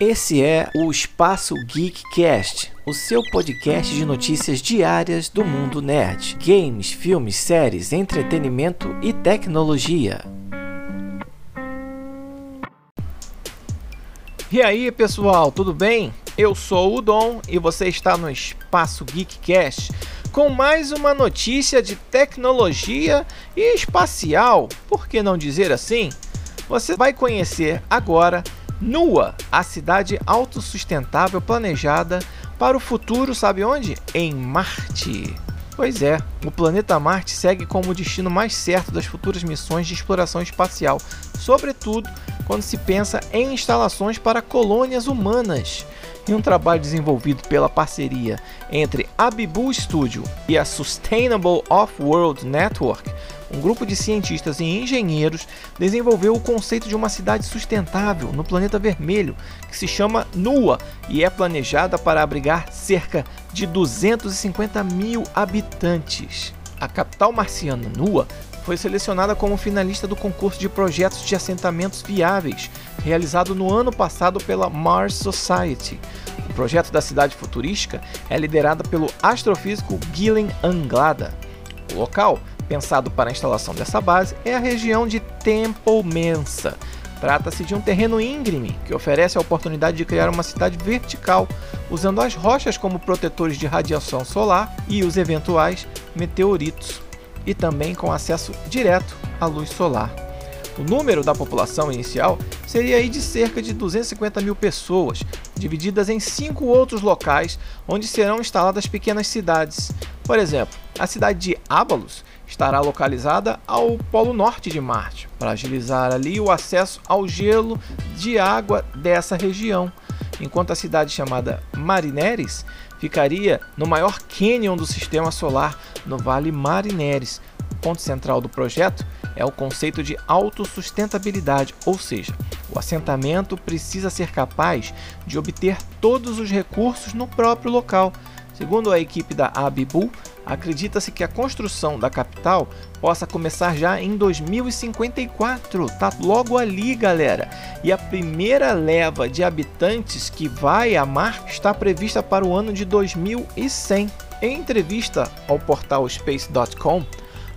Esse é o Espaço Geekcast, o seu podcast de notícias diárias do mundo nerd, games, filmes, séries, entretenimento e tecnologia. E aí, pessoal, tudo bem? Eu sou o Dom e você está no Espaço Geekcast com mais uma notícia de tecnologia e espacial, por que não dizer assim? Você vai conhecer agora NUA, a cidade autossustentável planejada para o futuro, sabe onde? Em Marte. Pois é, o planeta Marte segue como o destino mais certo das futuras missões de exploração espacial, sobretudo quando se pensa em instalações para colônias humanas. Em um trabalho desenvolvido pela parceria entre a Bibu Studio e a Sustainable Off-World Network, um grupo de cientistas e engenheiros desenvolveu o conceito de uma cidade sustentável no planeta vermelho, que se chama NUA e é planejada para abrigar cerca de 250 mil habitantes. A capital marciana NUA foi selecionada como finalista do concurso de projetos de assentamentos viáveis, realizado no ano passado pela Mars Society. O projeto da cidade futurística é liderado pelo astrofísico Gillen Anglada. O local pensado para a instalação dessa base é a região de Temple Mensa. Trata-se de um terreno íngreme que oferece a oportunidade de criar uma cidade vertical, usando as rochas como protetores de radiação solar e os eventuais meteoritos, e também com acesso direto à luz solar. O número da população inicial seria aí de cerca de 250 mil pessoas, divididas em cinco outros locais onde serão instaladas pequenas cidades. Por exemplo, a cidade de Ábalos estará localizada ao polo norte de Marte, para agilizar ali o acesso ao gelo de água dessa região, enquanto a cidade chamada Marineres ficaria no maior cânion do sistema solar, no Vale Marineres. O ponto central do projeto é o conceito de autossustentabilidade, ou seja, o assentamento precisa ser capaz de obter todos os recursos no próprio local. Segundo a equipe da Abibu, Acredita-se que a construção da capital possa começar já em 2054. Tá logo ali, galera. E a primeira leva de habitantes que vai a Mar está prevista para o ano de 2100. Em entrevista ao portal space.com,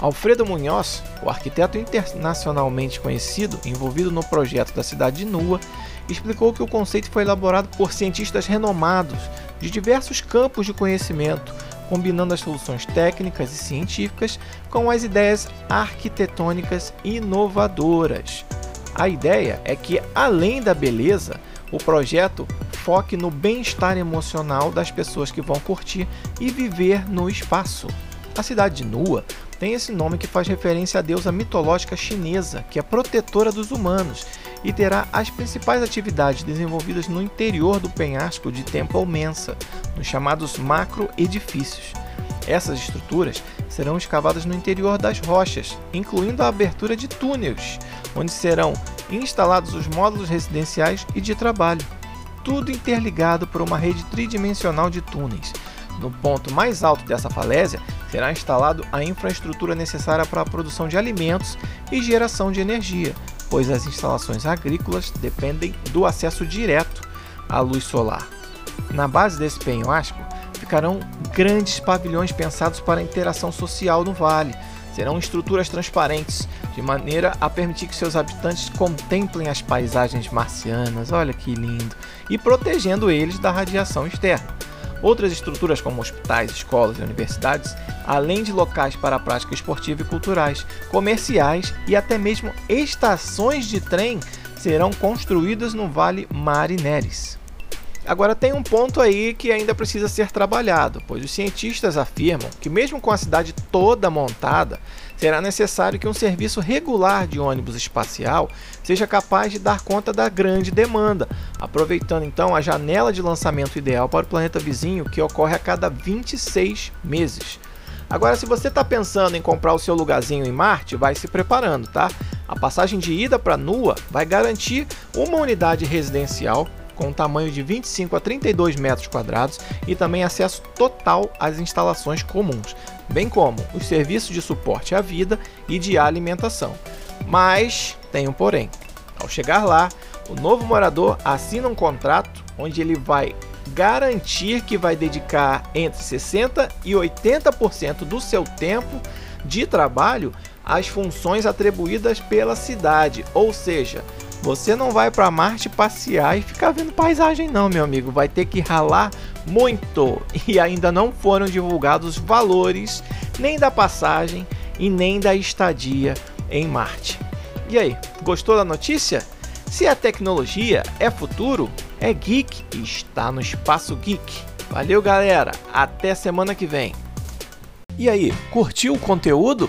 Alfredo Munhoz, o arquiteto internacionalmente conhecido envolvido no projeto da cidade de Nua, explicou que o conceito foi elaborado por cientistas renomados de diversos campos de conhecimento combinando as soluções técnicas e científicas com as ideias arquitetônicas inovadoras. A ideia é que, além da beleza, o projeto foque no bem-estar emocional das pessoas que vão curtir e viver no espaço. A cidade de Nua tem esse nome que faz referência à deusa mitológica chinesa, que é protetora dos humanos e terá as principais atividades desenvolvidas no interior do penhasco de Temple Mensa, nos chamados macroedifícios. Essas estruturas serão escavadas no interior das rochas, incluindo a abertura de túneis, onde serão instalados os módulos residenciais e de trabalho, tudo interligado por uma rede tridimensional de túneis. No ponto mais alto dessa falésia será instalado a infraestrutura necessária para a produção de alimentos e geração de energia, pois as instalações agrícolas dependem do acesso direto à luz solar. Na base desse penhasco ficarão grandes pavilhões pensados para a interação social no vale. Serão estruturas transparentes, de maneira a permitir que seus habitantes contemplem as paisagens marcianas, olha que lindo, e protegendo eles da radiação externa. Outras estruturas, como hospitais, escolas e universidades, além de locais para a prática esportiva e culturais, comerciais e até mesmo estações de trem, serão construídas no Vale Marineres. Agora tem um ponto aí que ainda precisa ser trabalhado, pois os cientistas afirmam que mesmo com a cidade toda montada, será necessário que um serviço regular de ônibus espacial seja capaz de dar conta da grande demanda, aproveitando então a janela de lançamento ideal para o planeta vizinho que ocorre a cada 26 meses. Agora, se você está pensando em comprar o seu lugarzinho em Marte, vai se preparando, tá? A passagem de ida para Nua vai garantir uma unidade residencial com um tamanho de 25 a 32 metros quadrados e também acesso total às instalações comuns, bem como os serviços de suporte à vida e de alimentação. Mas tem um porém. Ao chegar lá, O novo morador assina um contrato onde ele vai garantir que vai dedicar entre 60 e 80% do seu tempo de trabalho às funções atribuídas pela cidade, ou seja, você não vai para Marte passear e ficar vendo paisagem não, meu amigo, vai ter que ralar muito e ainda não foram divulgados valores nem da passagem e nem da estadia em Marte. E aí, gostou da notícia? Se a tecnologia é futuro, é geek e está no espaço geek. Valeu, galera. Até semana que vem. E aí, curtiu o conteúdo?